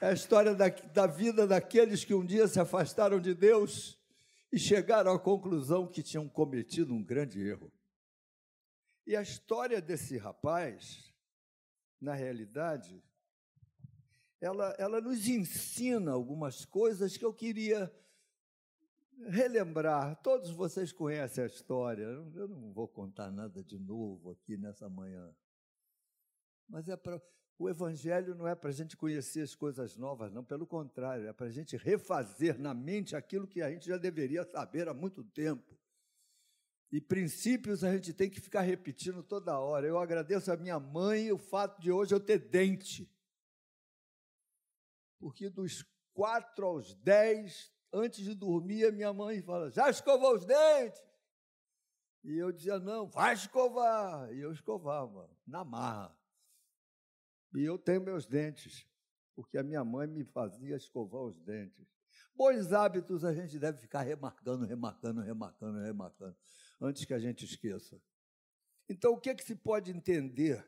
É a história da, da vida daqueles que um dia se afastaram de Deus e chegaram à conclusão que tinham cometido um grande erro. E a história desse rapaz, na realidade, ela, ela nos ensina algumas coisas que eu queria relembrar. Todos vocês conhecem a história, eu não vou contar nada de novo aqui nessa manhã. Mas é para. O Evangelho não é para a gente conhecer as coisas novas, não, pelo contrário, é para a gente refazer na mente aquilo que a gente já deveria saber há muito tempo. E princípios a gente tem que ficar repetindo toda hora. Eu agradeço a minha mãe o fato de hoje eu ter dente. Porque dos quatro aos dez, antes de dormir, a minha mãe fala: já escovou os dentes? E eu dizia: não, vai escovar. E eu escovava, na marra. E eu tenho meus dentes, porque a minha mãe me fazia escovar os dentes. Bons hábitos a gente deve ficar remarcando, remarcando, remarcando, remarcando, antes que a gente esqueça. Então, o que, é que se pode entender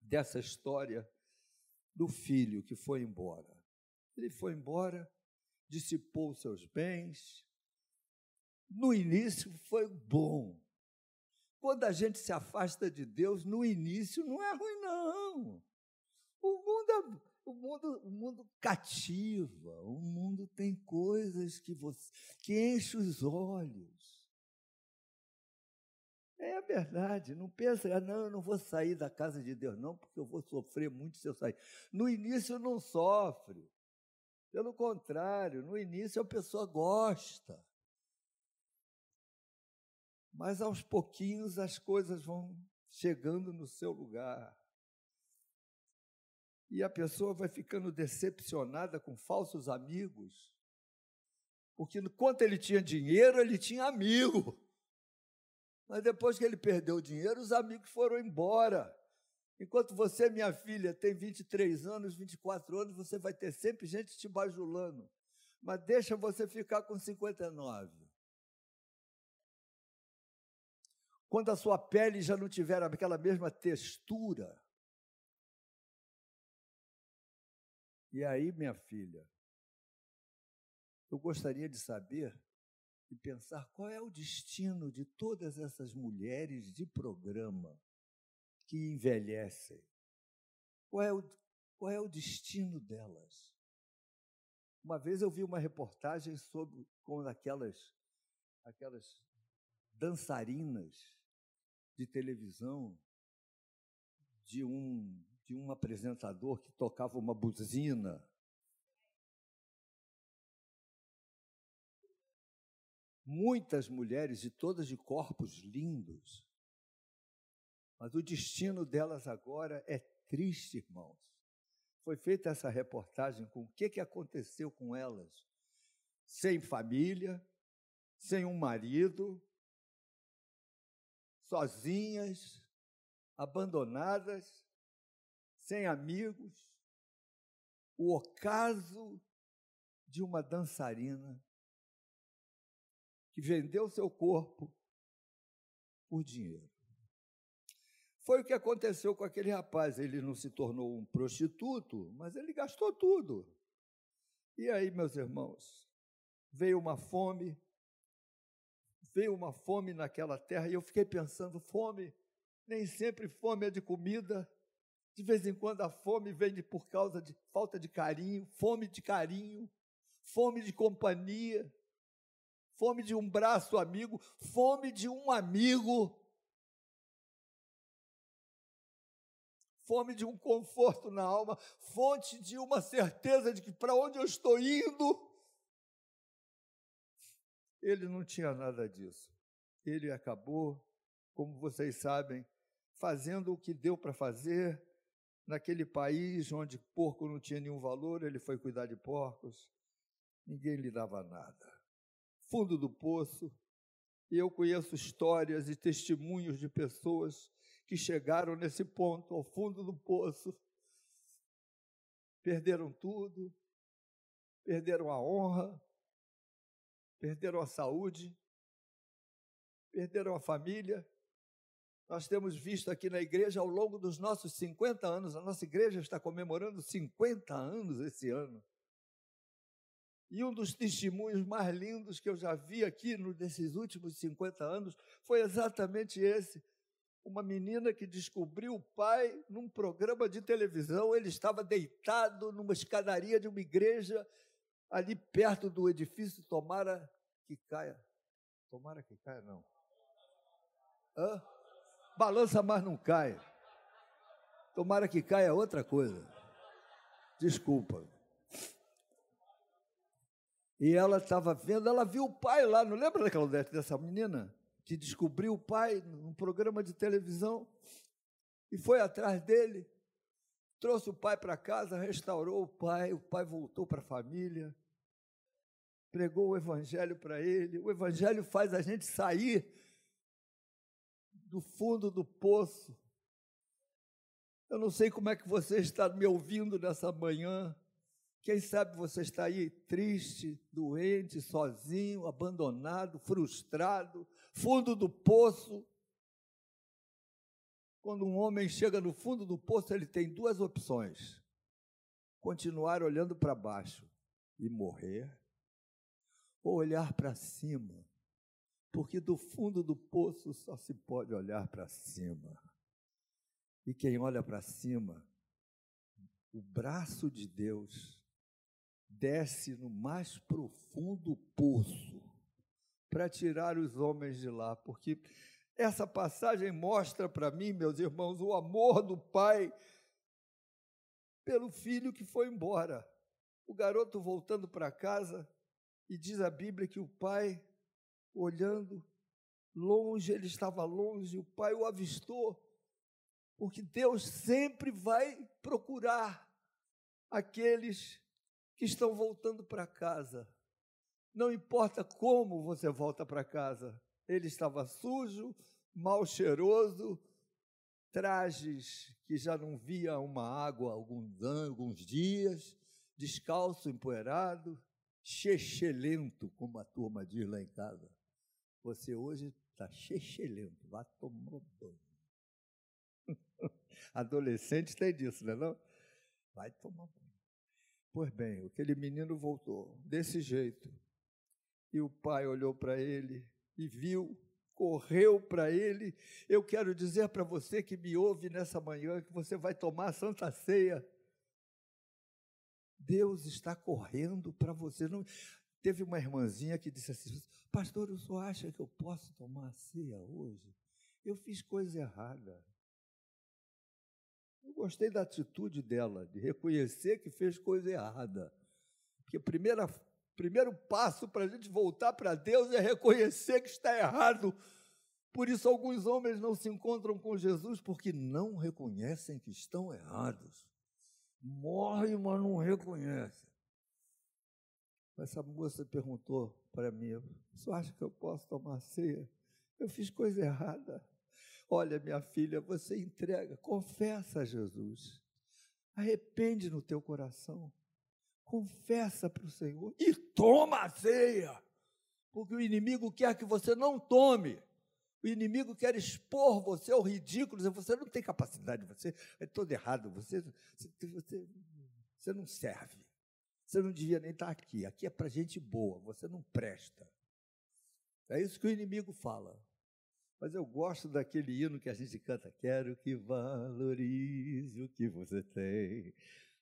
dessa história do filho que foi embora? Ele foi embora, dissipou seus bens. No início foi bom, quando a gente se afasta de Deus, no início não é ruim, não. O mundo, é, o mundo, o mundo cativa, o mundo tem coisas que, você, que enche os olhos. É a verdade, não pensa, ah, não, eu não vou sair da casa de Deus, não, porque eu vou sofrer muito se eu sair. No início não sofre. Pelo contrário, no início a pessoa gosta. Mas aos pouquinhos as coisas vão chegando no seu lugar. E a pessoa vai ficando decepcionada com falsos amigos. Porque enquanto ele tinha dinheiro, ele tinha amigo. Mas depois que ele perdeu o dinheiro, os amigos foram embora. Enquanto você, minha filha, tem 23 anos, 24 anos, você vai ter sempre gente te bajulando. Mas deixa você ficar com 59. Quando a sua pele já não tiver aquela mesma textura. E aí, minha filha, eu gostaria de saber e pensar qual é o destino de todas essas mulheres de programa que envelhecem. Qual é o, qual é o destino delas? Uma vez eu vi uma reportagem sobre como aquelas, aquelas dançarinas de televisão de um, de um apresentador que tocava uma buzina. Muitas mulheres, e todas de corpos lindos, mas o destino delas agora é triste, irmãos. Foi feita essa reportagem com o que, que aconteceu com elas. Sem família, sem um marido, sozinhas, abandonadas, sem amigos, o ocaso de uma dançarina que vendeu seu corpo por dinheiro. Foi o que aconteceu com aquele rapaz. Ele não se tornou um prostituto, mas ele gastou tudo. E aí, meus irmãos, veio uma fome, veio uma fome naquela terra e eu fiquei pensando: fome, nem sempre fome é de comida, de vez em quando a fome vem por causa de falta de carinho, fome de carinho, fome de companhia, fome de um braço amigo, fome de um amigo, fome de um conforto na alma, fonte de uma certeza de que para onde eu estou indo, ele não tinha nada disso. Ele acabou, como vocês sabem, fazendo o que deu para fazer naquele país onde porco não tinha nenhum valor, ele foi cuidar de porcos. Ninguém lhe dava nada. Fundo do poço. E eu conheço histórias e testemunhos de pessoas que chegaram nesse ponto, ao fundo do poço, perderam tudo, perderam a honra, perderam a saúde, perderam a família, Nós temos visto aqui na igreja ao longo dos nossos 50 anos, a nossa igreja está comemorando 50 anos esse ano. E um dos testemunhos mais lindos que eu já vi aqui nesses últimos 50 anos foi exatamente esse. Uma menina que descobriu o pai num programa de televisão. Ele estava deitado numa escadaria de uma igreja ali perto do edifício. Tomara que caia. Tomara que caia, não. Hã? Balança, mas não cai. Tomara que caia outra coisa. Desculpa. E ela estava vendo, ela viu o pai lá, não lembra daquela dessa menina? Que descobriu o pai num programa de televisão e foi atrás dele, trouxe o pai para casa, restaurou o pai, o pai voltou para a família, pregou o evangelho para ele. O evangelho faz a gente sair do fundo do poço. Eu não sei como é que você está me ouvindo nessa manhã. Quem sabe você está aí triste, doente, sozinho, abandonado, frustrado, fundo do poço. Quando um homem chega no fundo do poço, ele tem duas opções: continuar olhando para baixo e morrer, ou olhar para cima. Porque do fundo do poço só se pode olhar para cima. E quem olha para cima, o braço de Deus desce no mais profundo poço para tirar os homens de lá, porque essa passagem mostra para mim, meus irmãos, o amor do pai pelo filho que foi embora. O garoto voltando para casa, e diz a Bíblia que o pai olhando longe, ele estava longe, o pai o avistou, porque Deus sempre vai procurar aqueles que estão voltando para casa. Não importa como você volta para casa, ele estava sujo, mal cheiroso, trajes que já não via uma água há alguns anos, alguns dias, descalço, empoeirado, chechelento, como a turma diz lá em casa. Você hoje está chechelento, vá tomar banho. Adolescente tem disso, não é não? Vai tomar banho. Pois bem, aquele menino voltou desse jeito. E o pai olhou para ele e viu, correu para ele. Eu quero dizer para você que me ouve nessa manhã que você vai tomar a Santa Ceia. Deus está correndo para você. Não, Teve uma irmãzinha que disse assim: Pastor, o senhor acha que eu posso tomar ceia hoje? Eu fiz coisa errada. Eu gostei da atitude dela, de reconhecer que fez coisa errada. Porque o primeiro passo para a gente voltar para Deus é reconhecer que está errado. Por isso, alguns homens não se encontram com Jesus porque não reconhecem que estão errados. Morre, mas não reconhecem. Essa moça perguntou para mim: Você acha que eu posso tomar ceia? Eu fiz coisa errada. Olha, minha filha, você entrega, confessa a Jesus. Arrepende no teu coração. Confessa para o Senhor e toma a ceia. Porque o inimigo quer que você não tome. O inimigo quer expor você ao ridículo. Você não tem capacidade, você é todo errado, você, você, você, não serve. Você não devia nem estar aqui. Aqui é para gente boa, você não presta. É isso que o inimigo fala. Mas eu gosto daquele hino que a gente canta: Quero que valorize o que você tem.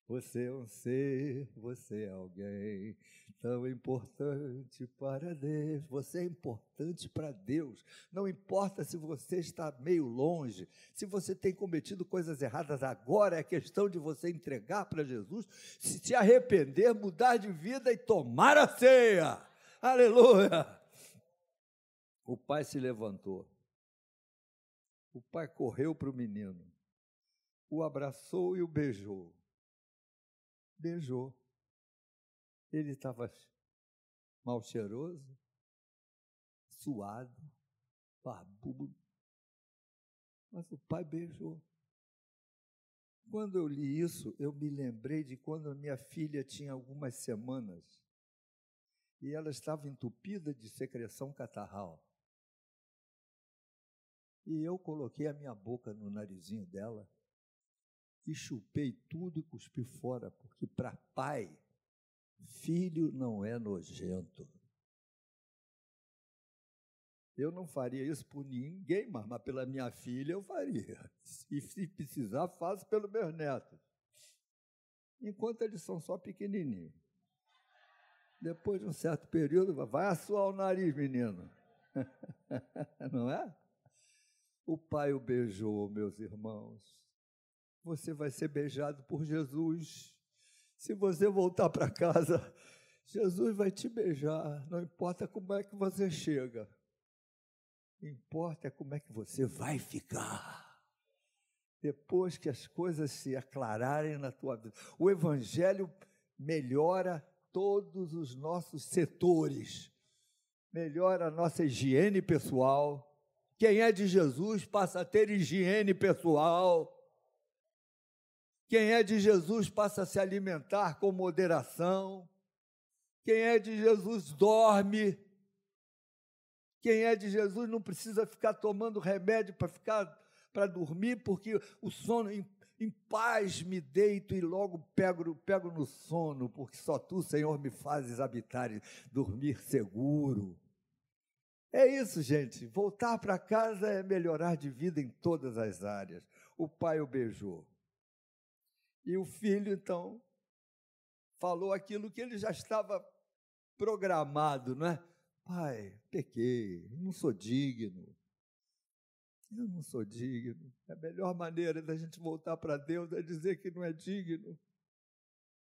Você é um ser, você é alguém tão importante para Deus. Você é importante para Deus. Não importa se você está meio longe, se você tem cometido coisas erradas agora, é questão de você entregar para Jesus, se arrepender, mudar de vida e tomar a ceia. Aleluia! O pai se levantou. O pai correu para o menino, o abraçou e o beijou beijou. Ele estava mal cheiroso, suado, barbudo, mas o pai beijou. Quando eu li isso, eu me lembrei de quando minha filha tinha algumas semanas e ela estava entupida de secreção catarral. E eu coloquei a minha boca no narizinho dela e chupei tudo e cuspi fora, porque para pai, filho não é nojento. Eu não faria isso por ninguém, mas, mas pela minha filha eu faria. E se precisar, faço pelos meus netos. Enquanto eles são só pequenininhos. Depois de um certo período, vai assoar o nariz, menino. não é? O pai o beijou, meus irmãos. Você vai ser beijado por Jesus. Se você voltar para casa, Jesus vai te beijar. Não importa como é que você chega importa como é que você vai ficar. Depois que as coisas se aclararem na tua vida. O Evangelho melhora todos os nossos setores, melhora a nossa higiene pessoal. Quem é de Jesus passa a ter higiene pessoal. Quem é de Jesus passa a se alimentar com moderação. Quem é de Jesus dorme quem é de Jesus não precisa ficar tomando remédio para ficar para dormir, porque o sono em, em, paz me deito e logo pego, pego no sono, porque só tu, Senhor, me fazes habitar e dormir seguro. É isso, gente. Voltar para casa é melhorar de vida em todas as áreas. O pai o beijou. E o filho, então, falou aquilo que ele já estava programado, não é? Pai, pequei, não sou digno. Eu não sou digno. A melhor maneira da gente voltar para Deus é dizer que não é digno.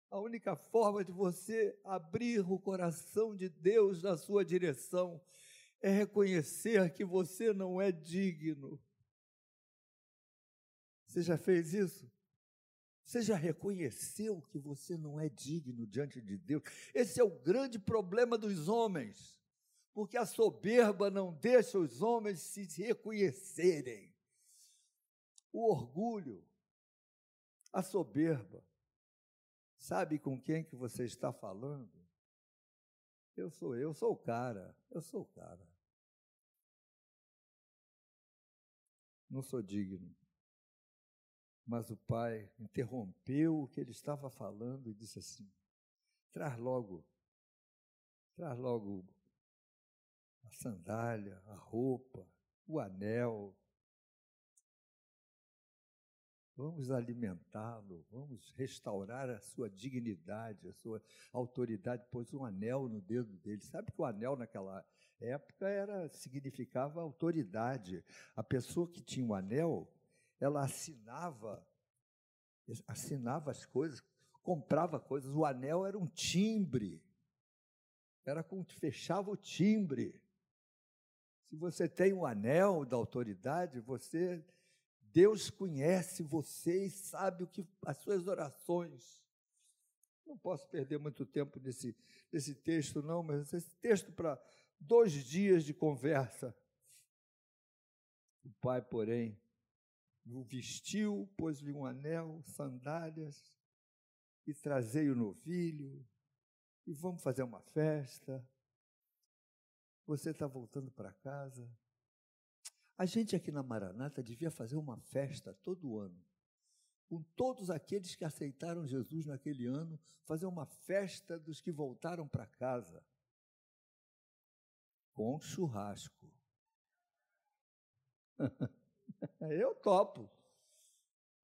A única forma de você abrir o coração de Deus na sua direção é reconhecer que você não é digno. Você já fez isso? Você já reconheceu que você não é digno diante de Deus? Esse é o grande problema dos homens porque a soberba não deixa os homens se reconhecerem. O orgulho, a soberba, sabe com quem que você está falando? Eu sou eu, sou o cara, eu sou o cara. Não sou digno. Mas o pai interrompeu o que ele estava falando e disse assim: traz logo, traz logo a sandália, a roupa, o anel. Vamos alimentá-lo, vamos restaurar a sua dignidade, a sua autoridade. Pôs um anel no dedo dele. Sabe que o anel naquela época era significava autoridade. A pessoa que tinha o um anel, ela assinava, assinava as coisas, comprava coisas. O anel era um timbre. Era como fechava o timbre. Se você tem um anel da autoridade, você Deus conhece você e sabe o que as suas orações. Não posso perder muito tempo nesse, nesse texto, não, mas esse texto para dois dias de conversa. O pai, porém, o vestiu, pôs-lhe um anel, sandálias, e trazei o novilho, e vamos fazer uma festa. Você está voltando para casa. A gente aqui na Maranata devia fazer uma festa todo ano. Com todos aqueles que aceitaram Jesus naquele ano, fazer uma festa dos que voltaram para casa. Com churrasco. Eu topo.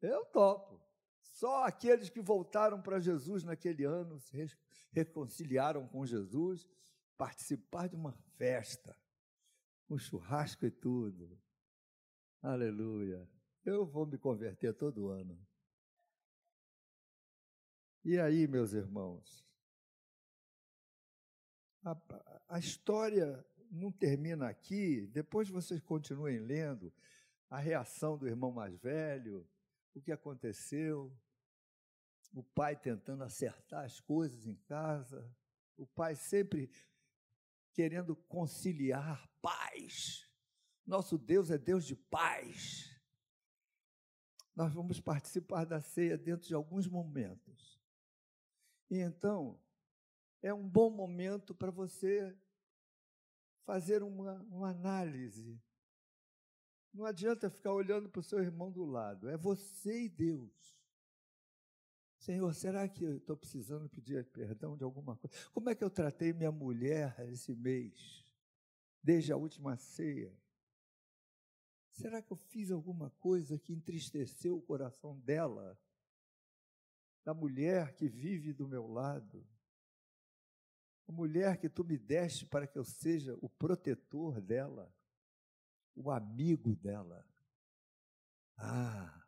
Eu topo. Só aqueles que voltaram para Jesus naquele ano se reconciliaram com Jesus participar de uma festa, um churrasco e tudo. Aleluia. Eu vou me converter todo ano. E aí, meus irmãos? A, a história não termina aqui, depois vocês continuem lendo a reação do irmão mais velho, o que aconteceu, o pai tentando acertar as coisas em casa, o pai sempre querendo conciliar paz. Nosso Deus é Deus de paz. Nós vamos participar da ceia dentro de alguns momentos. E então, é um bom momento para você fazer uma, uma análise Não adianta ficar olhando para o seu irmão do lado, é você e Deus. Senhor, será que eu estou precisando pedir perdão de alguma coisa? Como é que eu tratei minha mulher esse mês, desde a última ceia? Será que eu fiz alguma coisa que entristeceu o coração dela? Da mulher que vive do meu lado? A mulher que tu me deste para que eu seja o protetor dela, o amigo dela, ah,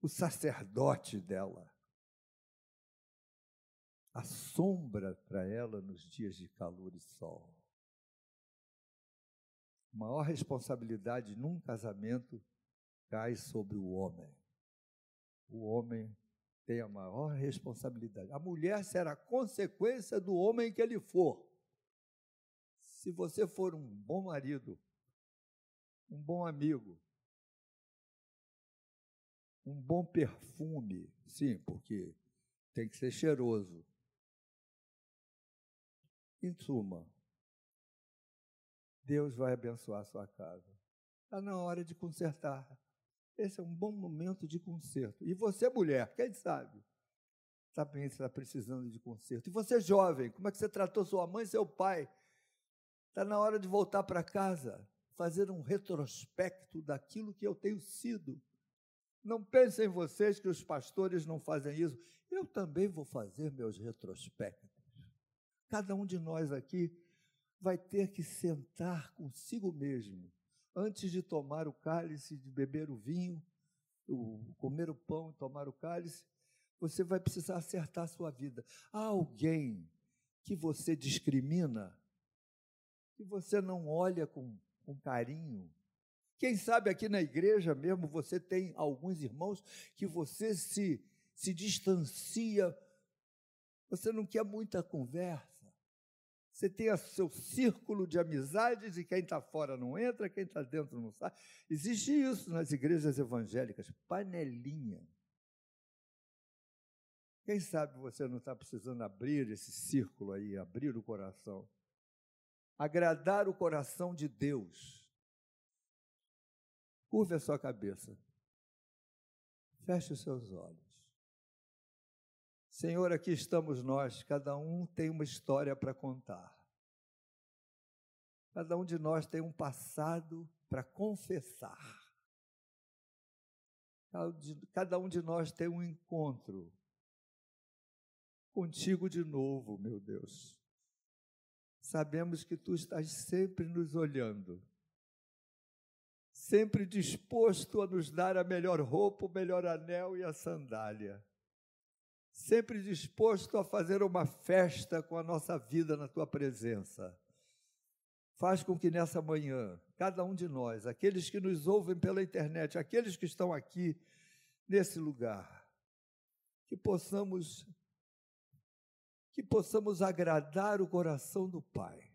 o sacerdote dela, a sombra para ela nos dias de calor e sol. A maior responsabilidade num casamento cai sobre o homem. O homem tem a maior responsabilidade. A mulher será consequência do homem que ele for. Se você for um bom marido, um bom amigo, um bom perfume, sim, porque tem que ser cheiroso. Em suma, Deus vai abençoar a sua casa. Está na hora de consertar. Esse é um bom momento de conserto. E você, mulher, quem sabe? Também está precisando de conserto. E você, jovem, como é que você tratou sua mãe e seu pai? Está na hora de voltar para casa, fazer um retrospecto daquilo que eu tenho sido. Não pensem vocês que os pastores não fazem isso. Eu também vou fazer meus retrospectos. Cada um de nós aqui vai ter que sentar consigo mesmo antes de tomar o cálice, de beber o vinho, o, comer o pão e tomar o cálice, você vai precisar acertar a sua vida. Há alguém que você discrimina, que você não olha com, com carinho. Quem sabe aqui na igreja mesmo você tem alguns irmãos que você se, se distancia, você não quer muita conversa. Você tem o seu círculo de amizades e quem está fora não entra, quem está dentro não sai. Existe isso nas igrejas evangélicas, panelinha. Quem sabe você não está precisando abrir esse círculo aí, abrir o coração. Agradar o coração de Deus. Curva a sua cabeça. Feche os seus olhos. Senhor, aqui estamos nós, cada um tem uma história para contar. Cada um de nós tem um passado para confessar. Cada um de nós tem um encontro contigo de novo, meu Deus. Sabemos que tu estás sempre nos olhando, sempre disposto a nos dar a melhor roupa, o melhor anel e a sandália sempre disposto a fazer uma festa com a nossa vida na tua presença. Faz com que nessa manhã, cada um de nós, aqueles que nos ouvem pela internet, aqueles que estão aqui nesse lugar, que possamos que possamos agradar o coração do Pai,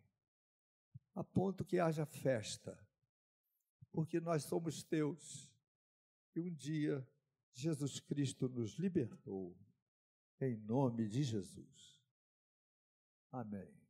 a ponto que haja festa, porque nós somos teus. E um dia Jesus Cristo nos libertou. Em nome de Jesus. Amém.